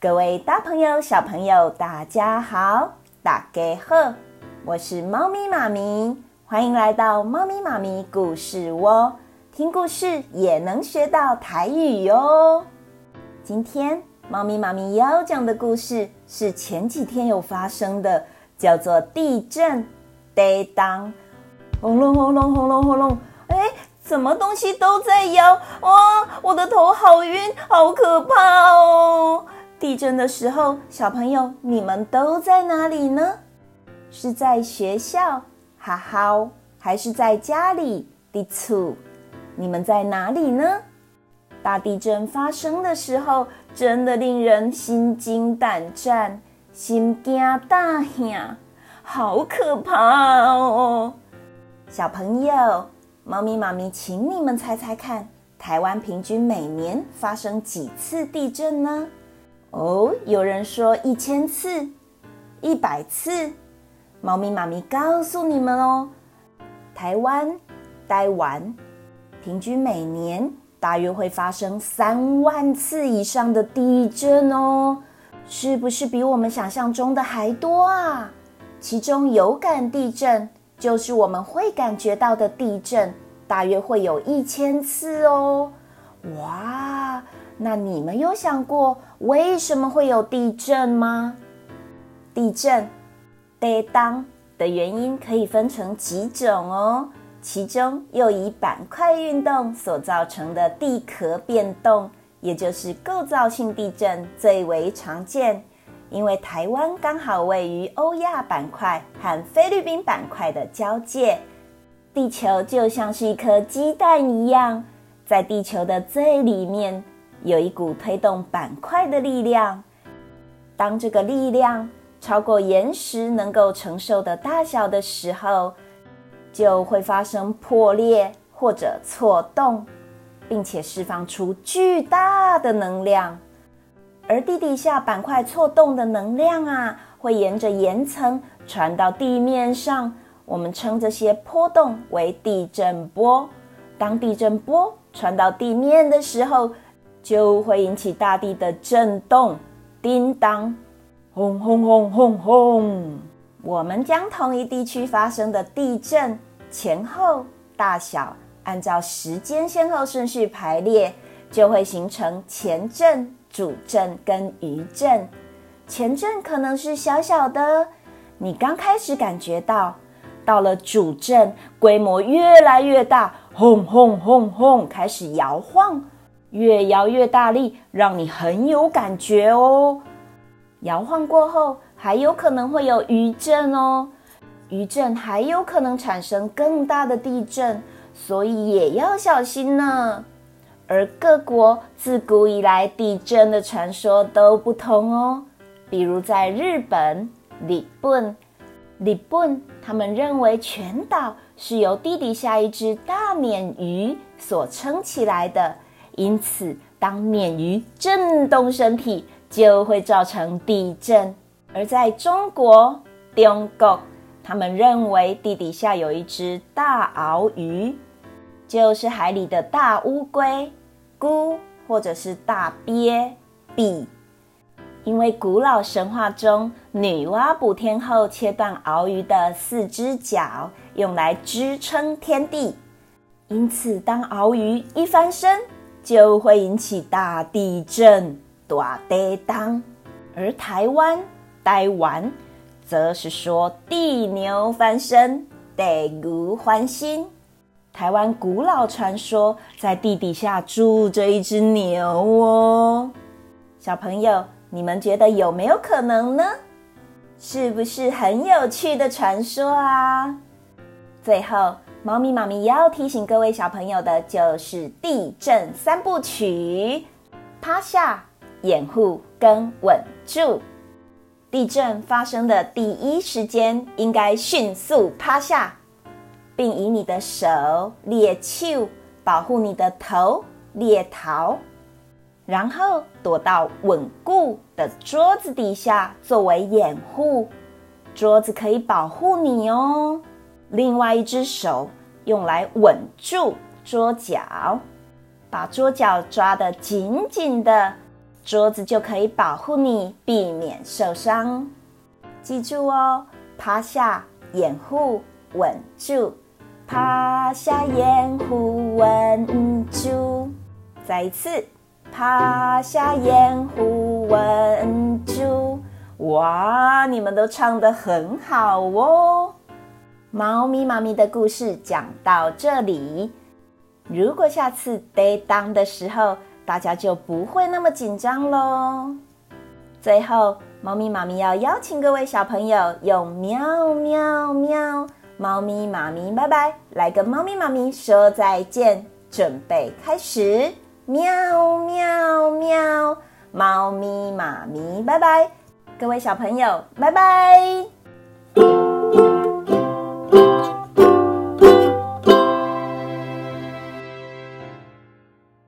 各位大朋友、小朋友，大家好，大家好，我是猫咪妈咪，欢迎来到猫咪妈咪故事窝，听故事也能学到台语哟。今天猫咪妈咪要讲的故事是前几天有发生的，叫做地震。地当，轰隆轰隆轰隆轰隆，哎，什么东西都在摇，哇，我的头好晕，好可怕哦！地震的时候，小朋友你们都在哪里呢？是在学校，哈哈，还是在家里，地厝？你们在哪里呢？大地震发生的时候，真的令人心惊胆战，心惊胆吓。好可怕哦！小朋友，猫咪妈咪，请你们猜猜看，台湾平均每年发生几次地震呢？哦，有人说一千次、一百次。猫咪妈咪告诉你们哦，台湾、台湾平均每年大约会发生三万次以上的地震哦，是不是比我们想象中的还多啊？其中有感地震，就是我们会感觉到的地震，大约会有一千次哦。哇，那你们有想过为什么会有地震吗？地震，得当的原因可以分成几种哦，其中又以板块运动所造成的地壳变动，也就是构造性地震最为常见。因为台湾刚好位于欧亚板块和菲律宾板块的交界，地球就像是一颗鸡蛋一样，在地球的最里面有一股推动板块的力量。当这个力量超过岩石能够承受的大小的时候，就会发生破裂或者错动，并且释放出巨大的能量。而地底下板块错动的能量啊，会沿着岩层传到地面上。我们称这些波动为地震波。当地震波传到地面的时候，就会引起大地的震动，叮当，轰轰轰轰轰。我们将同一地区发生的地震前后大小，按照时间先后顺序排列，就会形成前震。主震跟余震，前震可能是小小的，你刚开始感觉到，到了主震，规模越来越大，轰轰轰轰，开始摇晃，越摇越大力，让你很有感觉哦。摇晃过后，还有可能会有余震哦，余震还有可能产生更大的地震，所以也要小心呢。而各国自古以来地震的传说都不同哦。比如在日本，日本，日本，他们认为全岛是由地底下一只大鲶鱼所撑起来的，因此当鲶鱼震动身体，就会造成地震。而在中国，中国，他们认为地底下有一只大鳌鱼。就是海里的大乌龟、龟，或者是大鳖、鳖。因为古老神话中，女娲补天后切断鳌鱼的四只脚，用来支撑天地。因此，当鳌鱼一翻身，就会引起大地震、大地当。而台湾、台湾，则是说地牛翻身、地牛翻身。台湾古老传说，在地底下住着一只牛哦。小朋友，你们觉得有没有可能呢？是不是很有趣的传说啊？最后，猫咪妈咪要提醒各位小朋友的就是地震三部曲：趴下、掩护跟稳住。地震发生的第一时间，应该迅速趴下。并以你的手猎手保护你的头猎头，然后躲到稳固的桌子底下作为掩护。桌子可以保护你哦。另外一只手用来稳住桌角，把桌角抓得紧紧的，桌子就可以保护你，避免受伤。记住哦，趴下，掩护，稳住。趴下，掩护，稳住。再一次，趴下，掩护，稳住。哇，你们都唱得很好哦！猫咪妈咪的故事讲到这里，如果下次得当的时候，大家就不会那么紧张喽。最后，猫咪妈咪要邀请各位小朋友用喵喵喵，猫咪妈咪拜拜，来跟猫咪妈咪说再见，准备开始，喵喵喵，猫咪妈咪拜拜，各位小朋友拜拜。